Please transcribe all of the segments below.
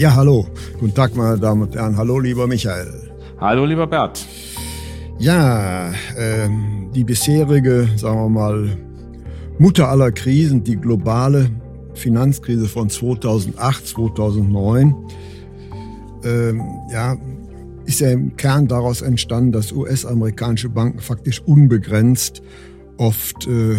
Ja, hallo. Guten Tag, meine Damen und Herren. Hallo, lieber Michael. Hallo, lieber Bert. Ja, äh, die bisherige, sagen wir mal, Mutter aller Krisen, die globale Finanzkrise von 2008, 2009, äh, ja, ist ja im Kern daraus entstanden, dass US-amerikanische Banken faktisch unbegrenzt oft äh,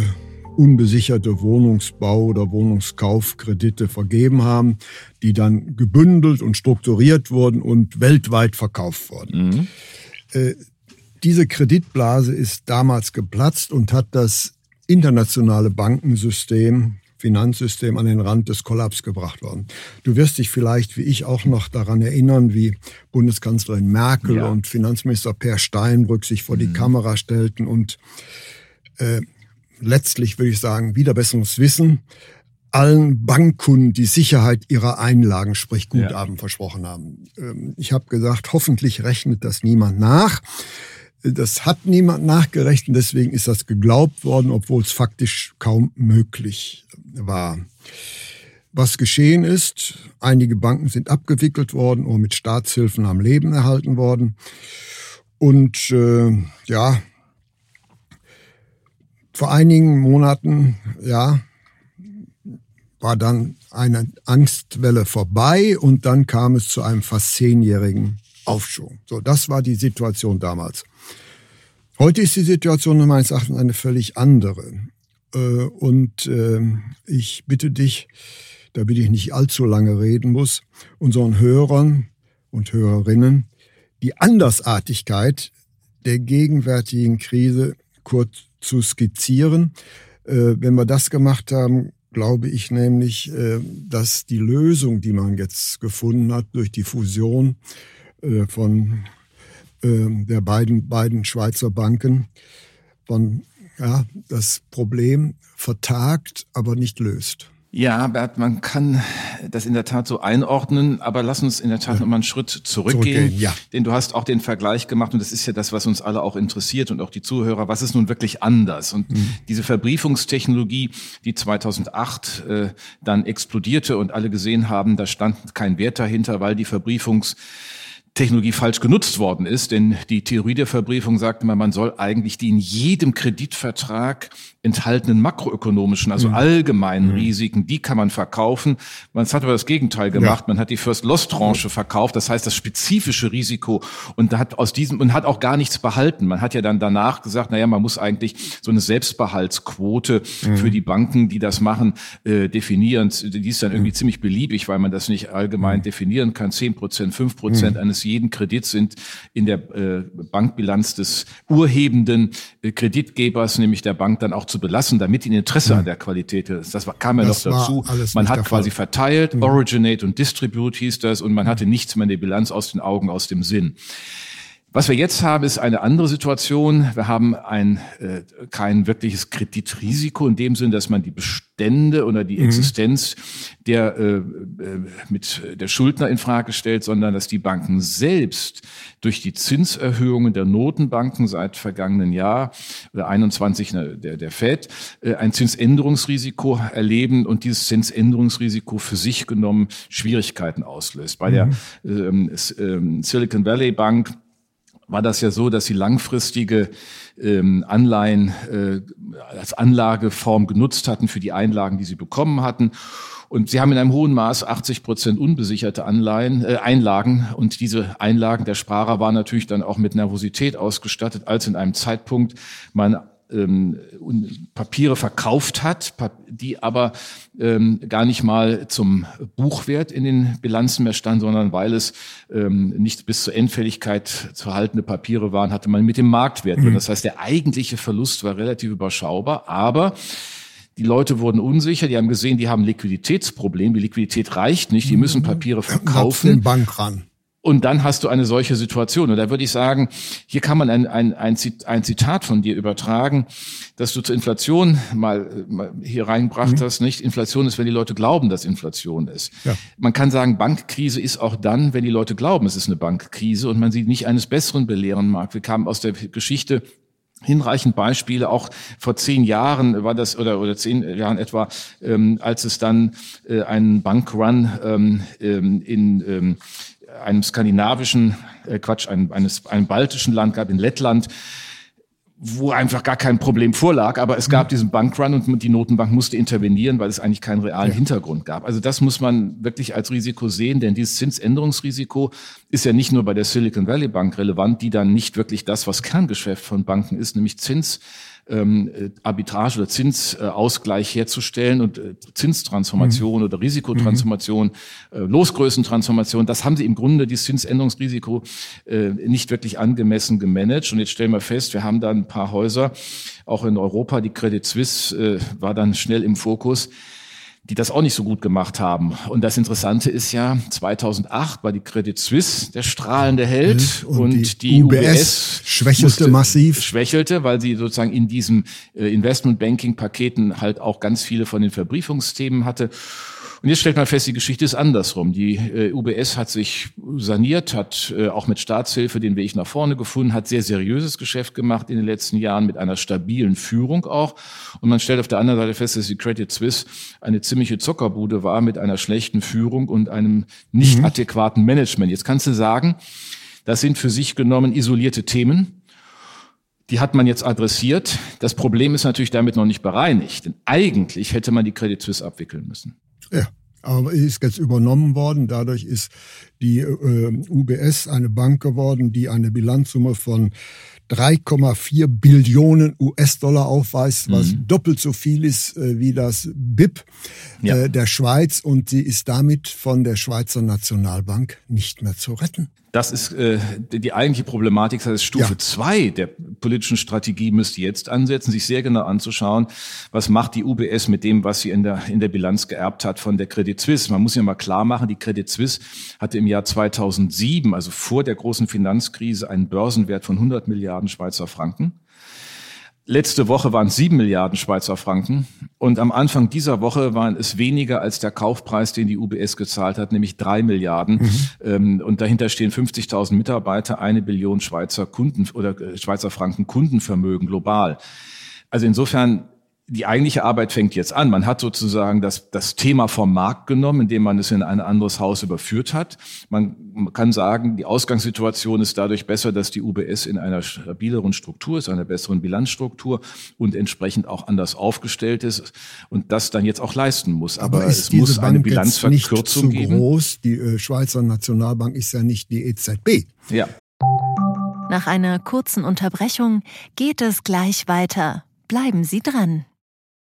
unbesicherte Wohnungsbau- oder Wohnungskaufkredite vergeben haben, die dann gebündelt und strukturiert wurden und weltweit verkauft wurden. Mhm. Äh, diese Kreditblase ist damals geplatzt und hat das internationale Bankensystem, Finanzsystem an den Rand des Kollaps gebracht worden. Du wirst dich vielleicht, wie ich auch noch daran erinnern, wie Bundeskanzlerin Merkel ja. und Finanzminister Per Steinbrück sich vor mhm. die Kamera stellten und äh, letztlich, würde ich sagen, wieder besseres Wissen, allen Bankkunden die Sicherheit ihrer Einlagen, sprich Guthaben, ja. versprochen haben. Ähm, ich habe gesagt, hoffentlich rechnet das niemand nach. Das hat niemand nachgerechnet, deswegen ist das geglaubt worden, obwohl es faktisch kaum möglich war. Was geschehen ist, einige Banken sind abgewickelt worden oder mit Staatshilfen am Leben erhalten worden. Und äh, ja, vor einigen Monaten, ja, war dann eine Angstwelle vorbei und dann kam es zu einem fast zehnjährigen Aufschwung. So, das war die Situation damals. Heute ist die Situation meines Erachtens eine völlig andere. Äh, und ähm, ich bitte dich, damit ich nicht allzu lange reden muss, unseren Hörern und Hörerinnen die Andersartigkeit der gegenwärtigen Krise kurz zu skizzieren. Äh, wenn wir das gemacht haben, glaube ich nämlich, äh, dass die Lösung, die man jetzt gefunden hat durch die Fusion äh, von der beiden, beiden Schweizer Banken, von, ja, das Problem vertagt, aber nicht löst. Ja, Bert, man kann das in der Tat so einordnen, aber lass uns in der Tat nochmal einen Schritt zurückgehen. zurückgehen ja. Denn du hast auch den Vergleich gemacht und das ist ja das, was uns alle auch interessiert und auch die Zuhörer. Was ist nun wirklich anders? Und mhm. diese Verbriefungstechnologie, die 2008 äh, dann explodierte und alle gesehen haben, da stand kein Wert dahinter, weil die Verbriefungs Technologie falsch genutzt worden ist, denn die Theorie der Verbriefung sagt immer, man soll eigentlich die in jedem Kreditvertrag enthaltenen makroökonomischen, also mhm. allgemeinen mhm. Risiken, die kann man verkaufen. Man hat aber das Gegenteil gemacht. Ja. Man hat die First Loss Tranche verkauft, das heißt das spezifische Risiko und hat aus diesem und hat auch gar nichts behalten. Man hat ja dann danach gesagt, na ja, man muss eigentlich so eine Selbstbehaltsquote mhm. für die Banken, die das machen, äh, definieren. Die ist dann irgendwie mhm. ziemlich beliebig, weil man das nicht allgemein mhm. definieren kann. Zehn Prozent, fünf Prozent mhm. Eines jeden Kredits sind in der äh, Bankbilanz des urhebenden äh, Kreditgebers, nämlich der Bank, dann auch zu belassen, damit ein Interesse mhm. an der Qualität ist. Das kam ja das noch dazu. Man hat quasi Fall. verteilt, mhm. Originate und Distribute hieß das, und man hatte nichts mehr in der Bilanz aus den Augen, aus dem Sinn. Was wir jetzt haben, ist eine andere Situation. Wir haben ein äh, kein wirkliches Kreditrisiko in dem Sinn, dass man die Bestände oder die mhm. Existenz der äh, äh, mit der Schuldner in Frage stellt, sondern dass die Banken selbst durch die Zinserhöhungen der Notenbanken seit vergangenen Jahr oder 21 ne, der der Fed äh, ein Zinsänderungsrisiko erleben und dieses Zinsänderungsrisiko für sich genommen Schwierigkeiten auslöst. Bei mhm. der ähm, ähm, Silicon Valley Bank war das ja so, dass sie langfristige ähm, Anleihen äh, als Anlageform genutzt hatten für die Einlagen, die sie bekommen hatten. Und sie haben in einem hohen Maß 80 Prozent unbesicherte Anleihen, äh, Einlagen. Und diese Einlagen der Sparer waren natürlich dann auch mit Nervosität ausgestattet, als in einem Zeitpunkt man ähm, Papiere verkauft hat, die aber ähm, gar nicht mal zum Buchwert in den Bilanzen mehr standen, sondern weil es ähm, nicht bis zur Endfälligkeit zu haltende Papiere waren, hatte man mit dem Marktwert. Mhm. Das heißt, der eigentliche Verlust war relativ überschaubar, aber die Leute wurden unsicher, die haben gesehen, die haben Liquiditätsproblem, die Liquidität reicht nicht, die müssen Papiere verkaufen. Den Bank ran. Und dann hast du eine solche Situation. Und da würde ich sagen, hier kann man ein, ein, ein, Zitat von dir übertragen, dass du zur Inflation mal, mal hier reingebracht mhm. hast. Nicht Inflation ist, wenn die Leute glauben, dass Inflation ist. Ja. Man kann sagen, Bankkrise ist auch dann, wenn die Leute glauben, es ist eine Bankkrise und man sie nicht eines Besseren belehren mag. Wir kamen aus der Geschichte hinreichend Beispiele. Auch vor zehn Jahren war das oder oder zehn Jahren etwa, ähm, als es dann äh, einen Bankrun ähm, ähm, in ähm, einem skandinavischen, äh, Quatsch, einem, eines, einem baltischen Land gab, in Lettland, wo einfach gar kein Problem vorlag, aber es gab mhm. diesen Bankrun und die Notenbank musste intervenieren, weil es eigentlich keinen realen ja. Hintergrund gab. Also das muss man wirklich als Risiko sehen, denn dieses Zinsänderungsrisiko ist ja nicht nur bei der Silicon Valley Bank relevant, die dann nicht wirklich das, was Kerngeschäft von Banken ist, nämlich Zins ähm, äh, Arbitrage oder Zinsausgleich herzustellen und äh, Zinstransformation mhm. oder Risikotransformation, mhm. äh, Losgrößentransformation, das haben sie im Grunde, dieses Zinsänderungsrisiko, äh, nicht wirklich angemessen gemanagt. Und jetzt stellen wir fest, wir haben da ein paar Häuser, auch in Europa, die Credit Suisse äh, war dann schnell im Fokus, die das auch nicht so gut gemacht haben. Und das Interessante ist ja, 2008 war die Credit Suisse der strahlende Held und, und die, die, UBS, UBS schwächelte musste, massiv. Schwächelte, weil sie sozusagen in diesen äh, Investmentbanking-Paketen halt auch ganz viele von den Verbriefungsthemen hatte. Und jetzt stellt man fest, die Geschichte ist andersrum. Die äh, UBS hat sich saniert, hat äh, auch mit Staatshilfe den Weg nach vorne gefunden, hat sehr seriöses Geschäft gemacht in den letzten Jahren mit einer stabilen Führung auch. Und man stellt auf der anderen Seite fest, dass die Credit Suisse eine ziemliche Zuckerbude war mit einer schlechten Führung und einem nicht mhm. adäquaten Management. Jetzt kannst du sagen, das sind für sich genommen isolierte Themen. Die hat man jetzt adressiert. Das Problem ist natürlich damit noch nicht bereinigt. Denn eigentlich hätte man die Credit Suisse abwickeln müssen. Ja, aber ist jetzt übernommen worden. Dadurch ist die äh, UBS eine Bank geworden, die eine Bilanzsumme von 3,4 Billionen US-Dollar aufweist, was mhm. doppelt so viel ist äh, wie das BIP ja. äh, der Schweiz. Und sie ist damit von der Schweizer Nationalbank nicht mehr zu retten. Das ist äh, die eigentliche Problematik. Das heißt, Stufe ja. zwei der politischen Strategie müsste jetzt ansetzen, sich sehr genau anzuschauen, was macht die UBS mit dem, was sie in der, in der Bilanz geerbt hat von der Credit Suisse. Man muss ja mal klar machen, die Credit Suisse hatte im Jahr 2007, also vor der großen Finanzkrise, einen Börsenwert von 100 Milliarden Schweizer Franken. Letzte Woche waren es sieben Milliarden Schweizer Franken und am Anfang dieser Woche waren es weniger als der Kaufpreis, den die UBS gezahlt hat, nämlich drei Milliarden. Mhm. Ähm, und dahinter stehen 50.000 Mitarbeiter, eine Billion Schweizer Kunden oder äh, Schweizer Franken Kundenvermögen global. Also insofern die eigentliche Arbeit fängt jetzt an. Man hat sozusagen das, das Thema vom Markt genommen, indem man es in ein anderes Haus überführt hat. Man kann sagen, die Ausgangssituation ist dadurch besser, dass die UBS in einer stabileren Struktur ist, einer besseren Bilanzstruktur und entsprechend auch anders aufgestellt ist und das dann jetzt auch leisten muss. Aber, Aber es muss Bank eine Bilanzverkürzung nicht geben. Groß. Die äh, Schweizer Nationalbank ist ja nicht die EZB. Ja. Nach einer kurzen Unterbrechung geht es gleich weiter. Bleiben Sie dran.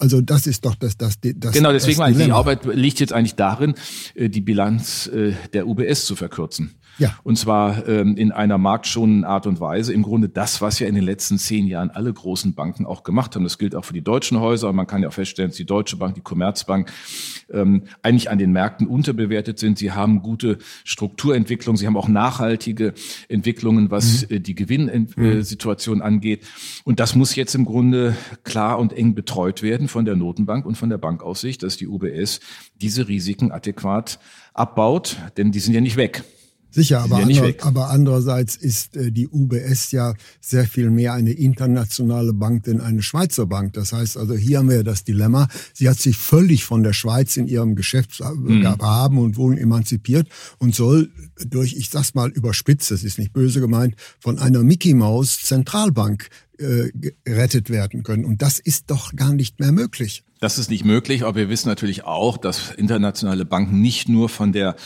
Also das ist doch das, das, das Genau, deswegen das die Arbeit liegt jetzt eigentlich darin, äh, die Bilanz äh, der UBS zu verkürzen. Ja. Und zwar ähm, in einer marktschonenden Art und Weise. Im Grunde das, was ja in den letzten zehn Jahren alle großen Banken auch gemacht haben. Das gilt auch für die deutschen Häuser. Und man kann ja auch feststellen, dass die Deutsche Bank, die Commerzbank ähm, eigentlich an den Märkten unterbewertet sind. Sie haben gute Strukturentwicklung. Sie haben auch nachhaltige Entwicklungen, was mhm. äh, die Gewinnsituation mhm. angeht. Und das muss jetzt im Grunde klar und eng betreut werden von der Notenbank und von der Bankaussicht, dass die UBS diese Risiken adäquat abbaut, denn die sind ja nicht weg. Sicher, aber, ja andere, aber andererseits ist äh, die UBS ja sehr viel mehr eine internationale Bank denn eine Schweizer Bank. Das heißt also, hier haben wir das Dilemma. Sie hat sich völlig von der Schweiz in ihrem Geschäftshaben mhm. und Wohnen emanzipiert und soll durch, ich sag's mal überspitzt, das ist nicht böse gemeint, von einer Mickey Maus Zentralbank äh, gerettet werden können. Und das ist doch gar nicht mehr möglich. Das ist nicht möglich, aber wir wissen natürlich auch, dass internationale Banken nicht nur von der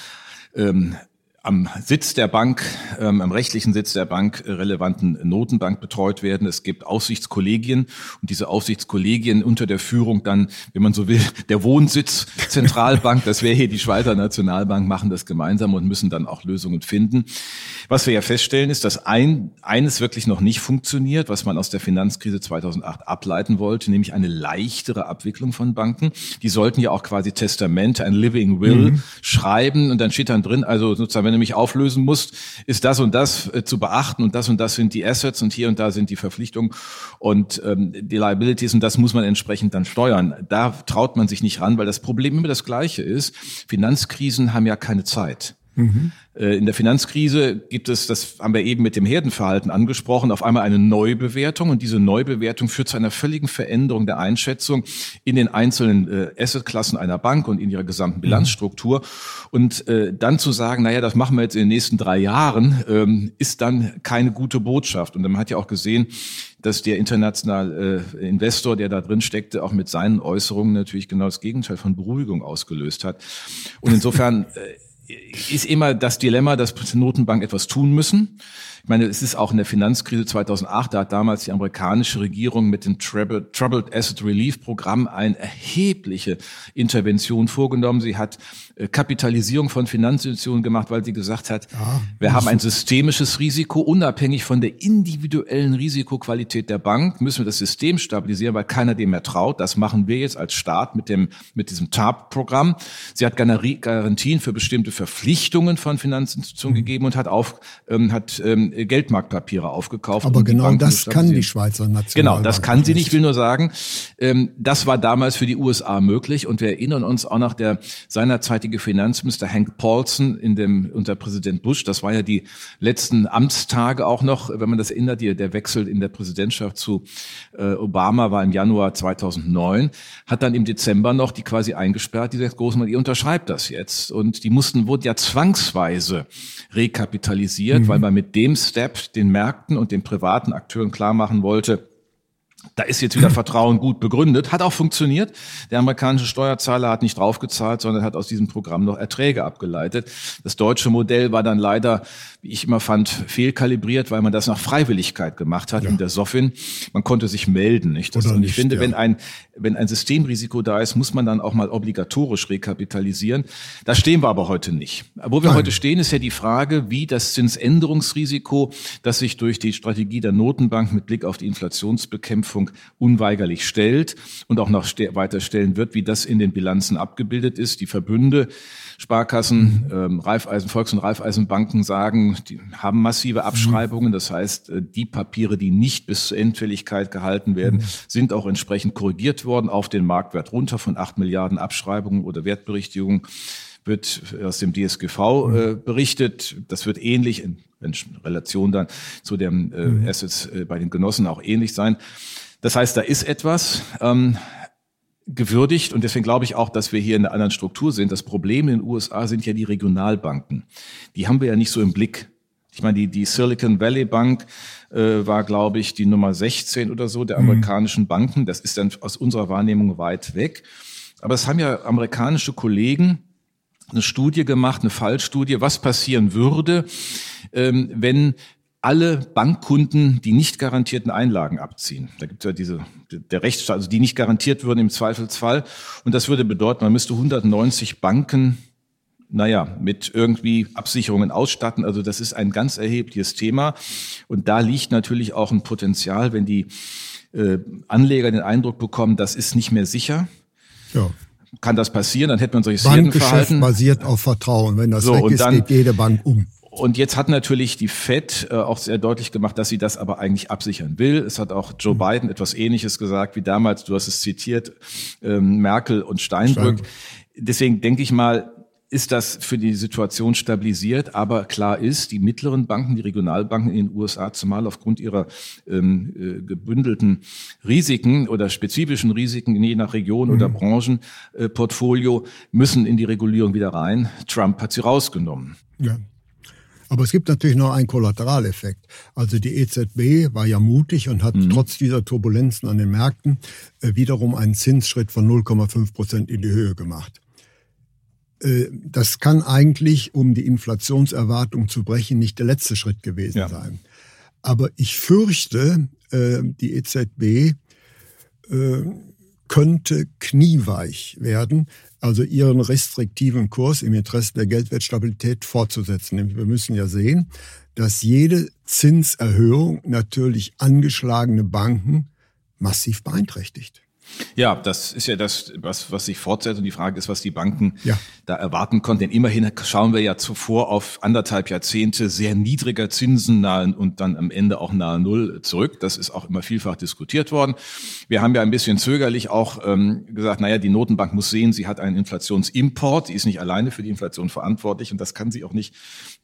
ähm, am Sitz der Bank, ähm, am rechtlichen Sitz der Bank relevanten Notenbank betreut werden. Es gibt Aufsichtskollegien und diese Aufsichtskollegien unter der Führung dann, wenn man so will, der Wohnsitz Zentralbank, das wäre hier die Schweizer Nationalbank, machen das gemeinsam und müssen dann auch Lösungen finden. Was wir ja feststellen, ist, dass ein, eines wirklich noch nicht funktioniert, was man aus der Finanzkrise 2008 ableiten wollte, nämlich eine leichtere Abwicklung von Banken. Die sollten ja auch quasi Testamente, ein Living Will mhm. schreiben und dann steht dann drin, also sozusagen, mich auflösen musst, ist das und das äh, zu beachten und das und das sind die Assets und hier und da sind die Verpflichtungen und ähm, die Liabilities und das muss man entsprechend dann steuern. Da traut man sich nicht ran, weil das Problem immer das gleiche ist. Finanzkrisen haben ja keine Zeit. Mhm. Äh, in der Finanzkrise gibt es, das haben wir eben mit dem Herdenverhalten angesprochen, auf einmal eine Neubewertung und diese Neubewertung führt zu einer völligen Veränderung der Einschätzung in den einzelnen äh, Assetklassen einer Bank und in ihrer gesamten mhm. Bilanzstruktur. Und äh, dann zu sagen, naja, das machen wir jetzt in den nächsten drei Jahren, ähm, ist dann keine gute Botschaft. Und man hat ja auch gesehen, dass der internationale äh, Investor, der da drin steckte, auch mit seinen Äußerungen natürlich genau das Gegenteil von Beruhigung ausgelöst hat. Und insofern ist immer das Dilemma, dass Notenbank etwas tun müssen. Ich meine, es ist auch in der Finanzkrise 2008, da hat damals die amerikanische Regierung mit dem Troubled Asset Relief Programm eine erhebliche Intervention vorgenommen. Sie hat äh, Kapitalisierung von Finanzinstitutionen gemacht, weil sie gesagt hat, ja, wir haben ein systemisches Risiko, unabhängig von der individuellen Risikoqualität der Bank, müssen wir das System stabilisieren, weil keiner dem mehr traut. Das machen wir jetzt als Staat mit dem, mit diesem TARP-Programm. Sie hat Garantien für bestimmte Verpflichtungen von Finanzinstitutionen mhm. gegeben und hat auf, ähm, hat ähm, Geldmarktpapiere aufgekauft. Aber genau das kann die Schweizer Nationalbank. Genau, das kann sie nicht. Ich will nur sagen, ähm, das war damals für die USA möglich und wir erinnern uns auch nach der seinerzeitige Finanzminister Hank Paulson in dem unter Präsident Bush. Das war ja die letzten Amtstage auch noch, wenn man das erinnert. Die, der Wechsel in der Präsidentschaft zu äh, Obama war im Januar 2009. Hat dann im Dezember noch die quasi eingesperrt. Die sagt Großmann, ihr unterschreibt das jetzt und die mussten wurden ja zwangsweise rekapitalisiert, mhm. weil man mit dem Step den Märkten und den privaten Akteuren klar machen wollte, da ist jetzt wieder Vertrauen gut begründet, hat auch funktioniert. Der amerikanische Steuerzahler hat nicht draufgezahlt, sondern hat aus diesem Programm noch Erträge abgeleitet. Das deutsche Modell war dann leider, wie ich immer fand, fehlkalibriert, weil man das nach Freiwilligkeit gemacht hat ja. in der SOFIN. Man konnte sich melden, nicht? Das, nicht ich finde, ja. wenn ein wenn ein Systemrisiko da ist, muss man dann auch mal obligatorisch rekapitalisieren. Da stehen wir aber heute nicht. Wo wir Nein. heute stehen, ist ja die Frage, wie das Zinsänderungsrisiko, das sich durch die Strategie der Notenbank mit Blick auf die Inflationsbekämpfung unweigerlich stellt und auch noch weiter stellen wird, wie das in den Bilanzen abgebildet ist. Die Verbünde Sparkassen, ähm, Raiffeisen, Volks- und Raiffeisenbanken sagen, die haben massive Abschreibungen. Das heißt, äh, die Papiere, die nicht bis zur Endfälligkeit gehalten werden, mhm. sind auch entsprechend korrigiert worden auf den Marktwert runter von acht Milliarden Abschreibungen oder Wertberichtigungen wird aus dem DSGV äh, berichtet. Das wird ähnlich in, in Relation dann zu den äh, mhm. Assets äh, bei den Genossen auch ähnlich sein. Das heißt, da ist etwas. Ähm, gewürdigt und deswegen glaube ich auch, dass wir hier in einer anderen Struktur sind. Das Problem in den USA sind ja die Regionalbanken. Die haben wir ja nicht so im Blick. Ich meine, die, die Silicon Valley Bank äh, war, glaube ich, die Nummer 16 oder so der mhm. amerikanischen Banken. Das ist dann aus unserer Wahrnehmung weit weg. Aber es haben ja amerikanische Kollegen eine Studie gemacht, eine Fallstudie, was passieren würde, ähm, wenn alle Bankkunden die nicht garantierten Einlagen abziehen. Da gibt es ja diese, der Rechtsstaat, also die nicht garantiert würden im Zweifelsfall. Und das würde bedeuten, man müsste 190 Banken, naja, mit irgendwie Absicherungen ausstatten. Also das ist ein ganz erhebliches Thema. Und da liegt natürlich auch ein Potenzial, wenn die äh, Anleger den Eindruck bekommen, das ist nicht mehr sicher. Ja kann das passieren, dann hätte man solches Bankgeschäft basiert auf Vertrauen. Wenn das so, weg ist, dann, geht jede Bank um. Und jetzt hat natürlich die Fed äh, auch sehr deutlich gemacht, dass sie das aber eigentlich absichern will. Es hat auch Joe mhm. Biden etwas Ähnliches gesagt wie damals, du hast es zitiert, ähm, Merkel und Steinbrück. Steinbrück. Deswegen denke ich mal, ist das für die Situation stabilisiert. Aber klar ist, die mittleren Banken, die Regionalbanken in den USA, zumal aufgrund ihrer ähm, äh, gebündelten Risiken oder spezifischen Risiken, je nach Region mhm. oder Branchenportfolio, äh, müssen in die Regulierung wieder rein. Trump hat sie rausgenommen. Ja. Aber es gibt natürlich noch einen Kollateraleffekt. Also die EZB war ja mutig und hat mhm. trotz dieser Turbulenzen an den Märkten äh, wiederum einen Zinsschritt von 0,5 Prozent in die Höhe gemacht. Äh, das kann eigentlich, um die Inflationserwartung zu brechen, nicht der letzte Schritt gewesen ja. sein. Aber ich fürchte, äh, die EZB könnte knieweich werden, also ihren restriktiven Kurs im Interesse der Geldwertstabilität fortzusetzen. Wir müssen ja sehen, dass jede Zinserhöhung natürlich angeschlagene Banken massiv beeinträchtigt. Ja, das ist ja das, was, was sich fortsetzt. Und die Frage ist, was die Banken ja. da erwarten konnten. Denn immerhin schauen wir ja zuvor auf anderthalb Jahrzehnte sehr niedriger Zinsen nahe und dann am Ende auch nahe Null zurück. Das ist auch immer vielfach diskutiert worden. Wir haben ja ein bisschen zögerlich auch ähm, gesagt, naja, die Notenbank muss sehen, sie hat einen Inflationsimport. Sie ist nicht alleine für die Inflation verantwortlich und das kann sie auch nicht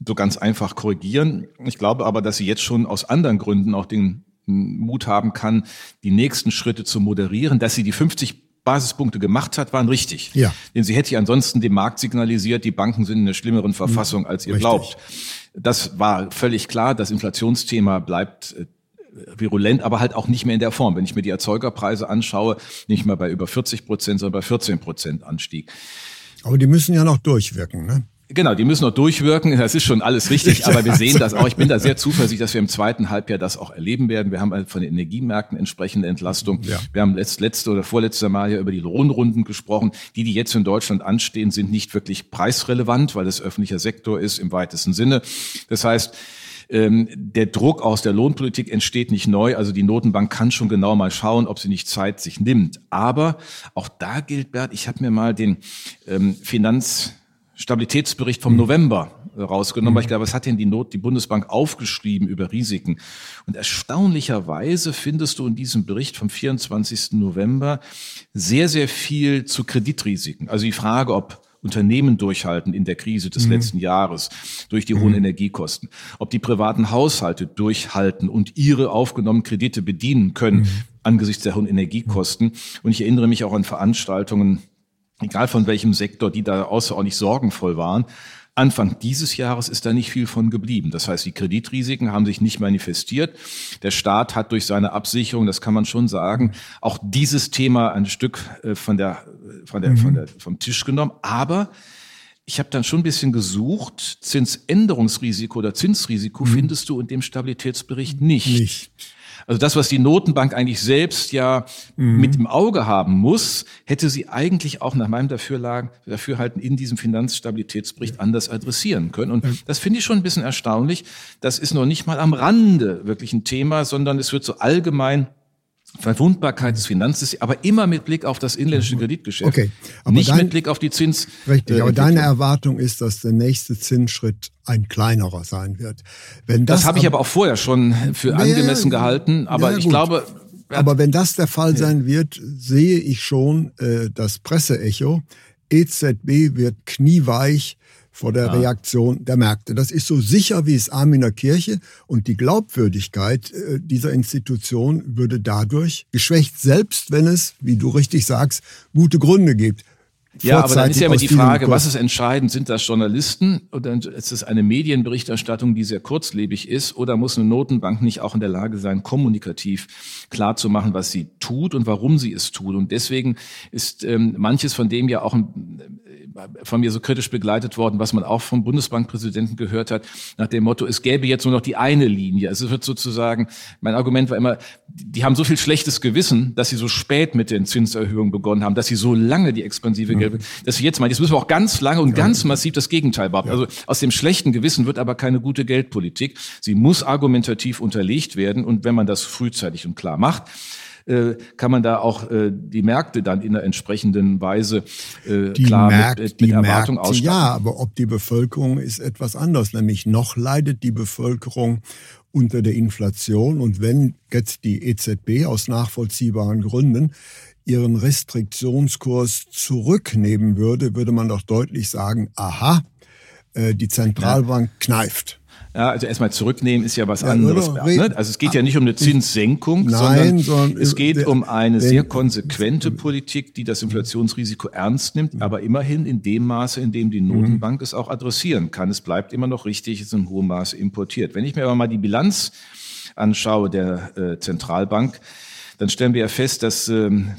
so ganz einfach korrigieren. Ich glaube aber, dass sie jetzt schon aus anderen Gründen auch den Mut haben kann, die nächsten Schritte zu moderieren. Dass sie die 50 Basispunkte gemacht hat, waren richtig. Ja. Denn sie hätte ja ansonsten dem Markt signalisiert, die Banken sind in einer schlimmeren Verfassung, als ihr richtig. glaubt. Das war völlig klar. Das Inflationsthema bleibt äh, virulent, aber halt auch nicht mehr in der Form. Wenn ich mir die Erzeugerpreise anschaue, nicht mal bei über 40 Prozent, sondern bei 14 Prozent Anstieg. Aber die müssen ja noch durchwirken, ne? Genau, die müssen noch durchwirken. Das ist schon alles richtig, aber wir sehen das auch. Ich bin da sehr zuversichtlich, dass wir im zweiten Halbjahr das auch erleben werden. Wir haben halt von den Energiemärkten entsprechende Entlastung. Ja. Wir haben letzt, letzte oder vorletzte Mal ja über die Lohnrunden gesprochen. Die, die jetzt in Deutschland anstehen, sind nicht wirklich preisrelevant, weil es öffentlicher Sektor ist im weitesten Sinne. Das heißt, ähm, der Druck aus der Lohnpolitik entsteht nicht neu. Also die Notenbank kann schon genau mal schauen, ob sie nicht Zeit sich nimmt. Aber auch da gilt, Bert, ich habe mir mal den ähm, Finanz Stabilitätsbericht vom mhm. November äh, rausgenommen, mhm. weil ich glaube, was hat denn die Not, die Bundesbank aufgeschrieben über Risiken? Und erstaunlicherweise findest du in diesem Bericht vom 24. November sehr, sehr viel zu Kreditrisiken. Also die Frage, ob Unternehmen durchhalten in der Krise des mhm. letzten Jahres durch die hohen mhm. Energiekosten, ob die privaten Haushalte durchhalten und ihre aufgenommenen Kredite bedienen können mhm. angesichts der hohen Energiekosten. Und ich erinnere mich auch an Veranstaltungen egal von welchem Sektor, die da außerordentlich sorgenvoll waren. Anfang dieses Jahres ist da nicht viel von geblieben. Das heißt, die Kreditrisiken haben sich nicht manifestiert. Der Staat hat durch seine Absicherung, das kann man schon sagen, auch dieses Thema ein Stück äh, von der, von der, von mhm. der, vom Tisch genommen. Aber ich habe dann schon ein bisschen gesucht. Zinsänderungsrisiko oder Zinsrisiko mhm. findest du in dem Stabilitätsbericht nicht. Nicht. Also das, was die Notenbank eigentlich selbst ja mhm. mit im Auge haben muss, hätte sie eigentlich auch nach meinem Dafürlagen, Dafürhalten in diesem Finanzstabilitätsbericht anders adressieren können. Und das finde ich schon ein bisschen erstaunlich. Das ist noch nicht mal am Rande wirklich ein Thema, sondern es wird so allgemein Verwundbarkeit des Finanzsystems, aber immer mit Blick auf das inländische Kreditgeschäft. Okay. Aber nicht dein, mit Blick auf die Zins. Richtig, äh, aber deine Erwartung ist, dass der nächste Zinsschritt ein kleinerer sein wird. Wenn das das habe ich aber auch vorher schon für angemessen gehalten, aber ich glaube. Aber wenn das der Fall sein wird, sehe ich schon äh, das Presseecho. EZB wird knieweich vor der ja. Reaktion der Märkte. Das ist so sicher wie es Arm in der Kirche und die Glaubwürdigkeit äh, dieser Institution würde dadurch geschwächt, selbst wenn es, wie du richtig sagst, gute Gründe gibt. Ja, aber dann ist ja immer die Frage, was ist entscheidend? Sind das Journalisten oder ist es eine Medienberichterstattung, die sehr kurzlebig ist? Oder muss eine Notenbank nicht auch in der Lage sein, kommunikativ klar zu machen, was sie tut und warum sie es tut? Und deswegen ist ähm, manches von dem ja auch ein, von mir so kritisch begleitet worden, was man auch vom Bundesbankpräsidenten gehört hat, nach dem Motto, es gäbe jetzt nur noch die eine Linie. Also es wird sozusagen, mein Argument war immer, die haben so viel schlechtes Gewissen, dass sie so spät mit den Zinserhöhungen begonnen haben, dass sie so lange die expansive Gelbe, dass jetzt mal, jetzt müssen wir auch ganz lange und ganz massiv das Gegenteil behaupten. Also aus dem schlechten Gewissen wird aber keine gute Geldpolitik. Sie muss argumentativ unterlegt werden und wenn man das frühzeitig und klar macht, äh, kann man da auch äh, die Märkte dann in der entsprechenden Weise äh, die klar Märkte, mit, mit Erwartung Märkte, ausstatten. Ja, aber ob die Bevölkerung ist etwas anders. Nämlich noch leidet die Bevölkerung unter der Inflation. Und wenn jetzt die EZB aus nachvollziehbaren Gründen ihren Restriktionskurs zurücknehmen würde, würde man doch deutlich sagen, aha, die Zentralbank kneift. Ja, also erstmal zurücknehmen ist ja was ja, anderes. Ne? Also es geht ja nicht um eine Zinssenkung, Nein, sondern, sondern es geht um eine sehr konsequente Politik, die das Inflationsrisiko ernst nimmt, aber immerhin in dem Maße, in dem die Notenbank mhm. es auch adressieren kann. Es bleibt immer noch richtig, es ist in hohem Maße importiert. Wenn ich mir aber mal die Bilanz anschaue der äh, Zentralbank, dann stellen wir ja fest, dass ähm,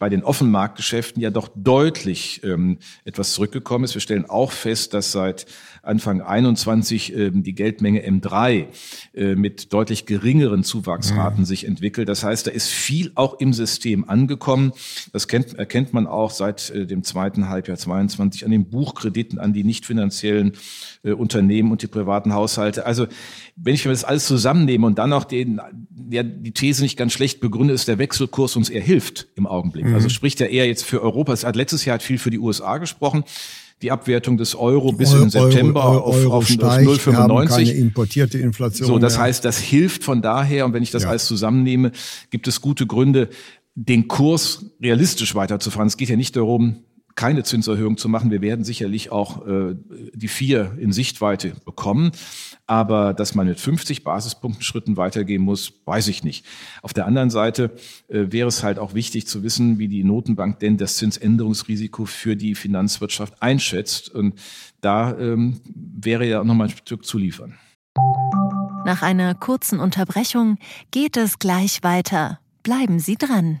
bei den Offenmarktgeschäften ja doch deutlich ähm, etwas zurückgekommen ist. Wir stellen auch fest, dass seit Anfang 21 äh, die Geldmenge M3 äh, mit deutlich geringeren Zuwachsraten mhm. sich entwickelt. Das heißt, da ist viel auch im System angekommen. Das kennt, erkennt man auch seit äh, dem zweiten Halbjahr 22 an den Buchkrediten an die nicht finanziellen äh, Unternehmen und die privaten Haushalte. Also wenn ich mir das alles zusammennehme und dann noch den, ja, die These nicht ganz schlecht begründe, ist der Wechselkurs uns eher hilft im Augenblick. Mhm. Also spricht er eher jetzt für Europa. Es hat letztes Jahr hat viel für die USA gesprochen die Abwertung des Euro bis Euro, in September Euro, auf, Euro auf, steigt, auf 0,95. keine importierte Inflation. So, das mehr. heißt, das hilft von daher. Und wenn ich das ja. alles zusammennehme, gibt es gute Gründe, den Kurs realistisch weiterzufahren. Es geht ja nicht darum, keine Zinserhöhung zu machen. Wir werden sicherlich auch äh, die vier in Sichtweite bekommen. Aber dass man mit 50 Basispunkten Schritten weitergehen muss, weiß ich nicht. Auf der anderen Seite äh, wäre es halt auch wichtig zu wissen, wie die Notenbank denn das Zinsänderungsrisiko für die Finanzwirtschaft einschätzt. Und da ähm, wäre ja auch nochmal ein Stück zu liefern. Nach einer kurzen Unterbrechung geht es gleich weiter. Bleiben Sie dran.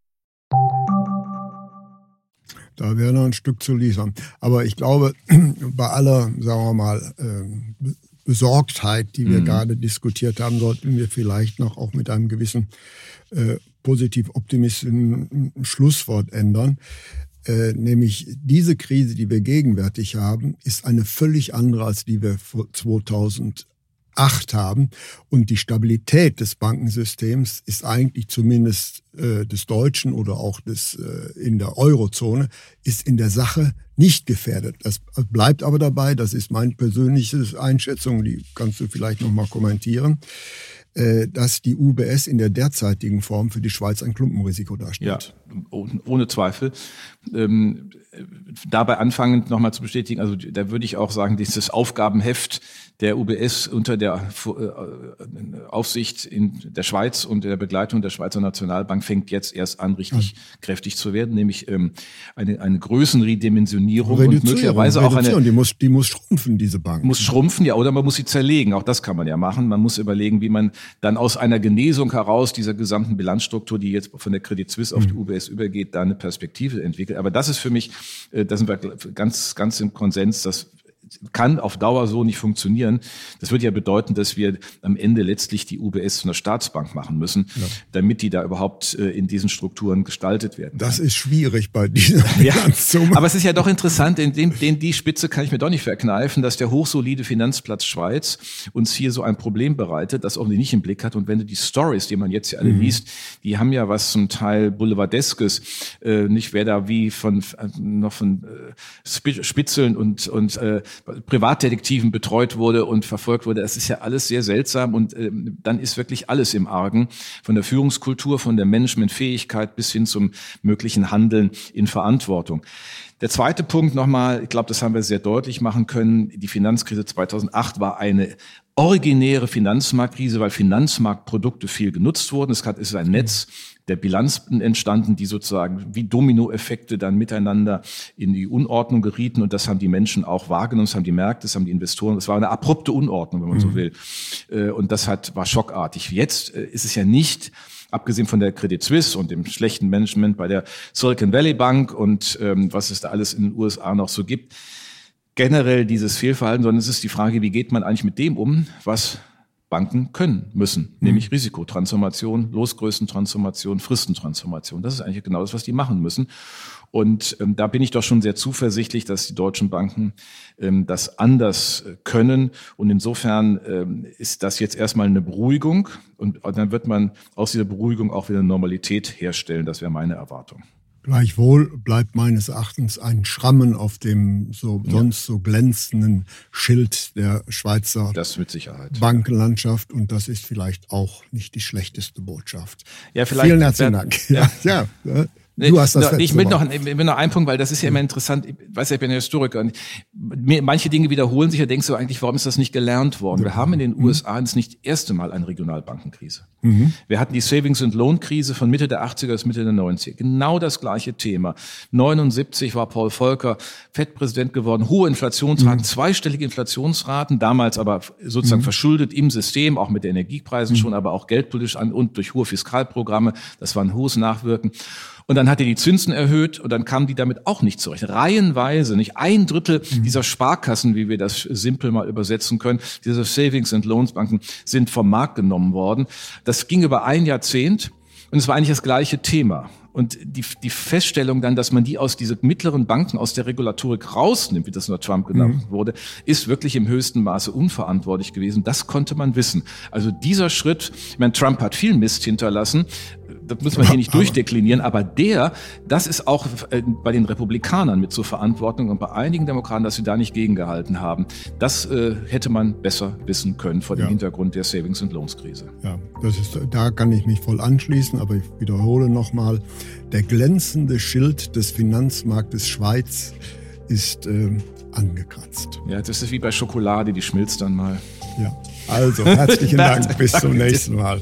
Da wäre noch ein Stück zu liefern. Aber ich glaube, bei aller, sagen wir mal, ähm, Besorgtheit, die wir mhm. gerade diskutiert haben, sollten wir vielleicht noch auch mit einem gewissen äh, positiv optimistischen Schlusswort ändern. Äh, nämlich diese Krise, die wir gegenwärtig haben, ist eine völlig andere als die wir vor 2000 Acht haben. Und die Stabilität des Bankensystems ist eigentlich zumindest äh, des Deutschen oder auch des äh, in der Eurozone, ist in der Sache nicht gefährdet. Das bleibt aber dabei, das ist meine persönliche Einschätzung, die kannst du vielleicht nochmal kommentieren, äh, dass die UBS in der derzeitigen Form für die Schweiz ein Klumpenrisiko darstellt. Ja, ohne Zweifel. Ähm, dabei anfangend nochmal zu bestätigen, also da würde ich auch sagen, dieses Aufgabenheft der UBS unter der äh, Aufsicht in der Schweiz und der Begleitung der Schweizer Nationalbank fängt jetzt erst an, richtig mhm. kräftig zu werden, nämlich ähm, eine, eine Größenredimensionierung und möglicherweise auch eine. Die muss, die muss schrumpfen, diese Bank. Muss schrumpfen, ja, oder man muss sie zerlegen. Auch das kann man ja machen. Man muss überlegen, wie man dann aus einer Genesung heraus dieser gesamten Bilanzstruktur, die jetzt von der Credit Suisse auf die mhm. UBS übergeht, da eine Perspektive entwickelt. Aber das ist für mich, äh, da sind wir ganz, ganz im Konsens, dass kann auf Dauer so nicht funktionieren. Das würde ja bedeuten, dass wir am Ende letztlich die UBS zu einer Staatsbank machen müssen, ja. damit die da überhaupt äh, in diesen Strukturen gestaltet werden. Das ist schwierig bei dieser ja, Aber es ist ja doch interessant, in dem, den, die Spitze kann ich mir doch nicht verkneifen, dass der hochsolide Finanzplatz Schweiz uns hier so ein Problem bereitet, das auch nicht im Blick hat. Und wenn du die Stories, die man jetzt ja alle mhm. liest, die haben ja was zum Teil Boulevardeskes, äh, nicht wer da wie von äh, noch von äh, Spitzeln und und äh, Privatdetektiven betreut wurde und verfolgt wurde. Das ist ja alles sehr seltsam und äh, dann ist wirklich alles im Argen. Von der Führungskultur, von der Managementfähigkeit bis hin zum möglichen Handeln in Verantwortung. Der zweite Punkt nochmal, ich glaube, das haben wir sehr deutlich machen können. Die Finanzkrise 2008 war eine originäre Finanzmarktkrise, weil Finanzmarktprodukte viel genutzt wurden. Es ist ein Netz der Bilanzen entstanden, die sozusagen wie Dominoeffekte dann miteinander in die Unordnung gerieten. Und das haben die Menschen auch wahrgenommen, das haben die Märkte, das haben die Investoren. Es war eine abrupte Unordnung, wenn man mhm. so will. Äh, und das hat, war schockartig. Jetzt äh, ist es ja nicht abgesehen von der Credit Suisse und dem schlechten Management bei der Silicon Valley Bank und ähm, was es da alles in den USA noch so gibt, generell dieses Fehlverhalten, sondern es ist die Frage, wie geht man eigentlich mit dem um, was Banken können müssen, mhm. nämlich Risikotransformation, Losgrößentransformation, Fristentransformation. Das ist eigentlich genau das, was die machen müssen. Und ähm, da bin ich doch schon sehr zuversichtlich, dass die deutschen Banken ähm, das anders äh, können. Und insofern ähm, ist das jetzt erstmal eine Beruhigung. Und dann wird man aus dieser Beruhigung auch wieder Normalität herstellen. Das wäre meine Erwartung. Gleichwohl bleibt meines Erachtens ein Schrammen auf dem so ja. sonst so glänzenden Schild der Schweizer. Bankenlandschaft und das ist vielleicht auch nicht die schlechteste Botschaft. Ja, vielleicht. Vielen herzlichen Dank. Ja, ja. Du hast das ich will noch, ich will noch einen Punkt, weil das ist ja immer interessant. Ich weiß ja, ich bin ja Historiker und manche Dinge wiederholen sich. Da denkst du eigentlich, warum ist das nicht gelernt worden? Wir haben in den USA das nicht erste Mal eine Regionalbankenkrise. Mhm. Wir hatten die Savings- und Lohnkrise von Mitte der 80er bis Mitte der 90er. Genau das gleiche Thema. 79 war Paul Volcker Fettpräsident geworden, hohe Inflationsraten, mhm. zweistellige Inflationsraten, damals aber sozusagen mhm. verschuldet im System, auch mit den Energiepreisen mhm. schon, aber auch geldpolitisch an und durch hohe Fiskalprogramme. Das war ein hohes Nachwirken. Und dann hat er die Zinsen erhöht und dann kamen die damit auch nicht zurecht. Reihenweise, nicht ein Drittel mhm. dieser Sparkassen, wie wir das simpel mal übersetzen können, diese Savings and Loans Banken sind vom Markt genommen worden. Das ging über ein Jahrzehnt und es war eigentlich das gleiche Thema. Und die, die Feststellung dann, dass man die aus diese mittleren Banken aus der Regulatorik rausnimmt, wie das nur Trump genannt mhm. wurde, ist wirklich im höchsten Maße unverantwortlich gewesen. Das konnte man wissen. Also dieser Schritt, ich meine, Trump hat viel Mist hinterlassen, das müssen wir hier nicht durchdeklinieren, aber der, das ist auch äh, bei den Republikanern mit zur Verantwortung und bei einigen Demokraten, dass sie da nicht gegengehalten haben. Das äh, hätte man besser wissen können vor dem ja. Hintergrund der Savings- und Lohnskrise. Ja, das ist, da kann ich mich voll anschließen, aber ich wiederhole nochmal, der glänzende Schild des Finanzmarktes Schweiz ist äh, angekratzt. Ja, das ist wie bei Schokolade, die schmilzt dann mal. Ja, also herzlichen Dank, bis zum nächsten Mal.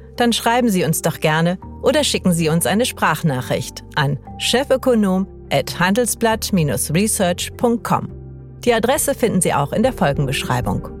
dann schreiben Sie uns doch gerne oder schicken Sie uns eine Sprachnachricht an chefökonom@handelsblatt-research.com. Die Adresse finden Sie auch in der Folgenbeschreibung.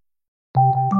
you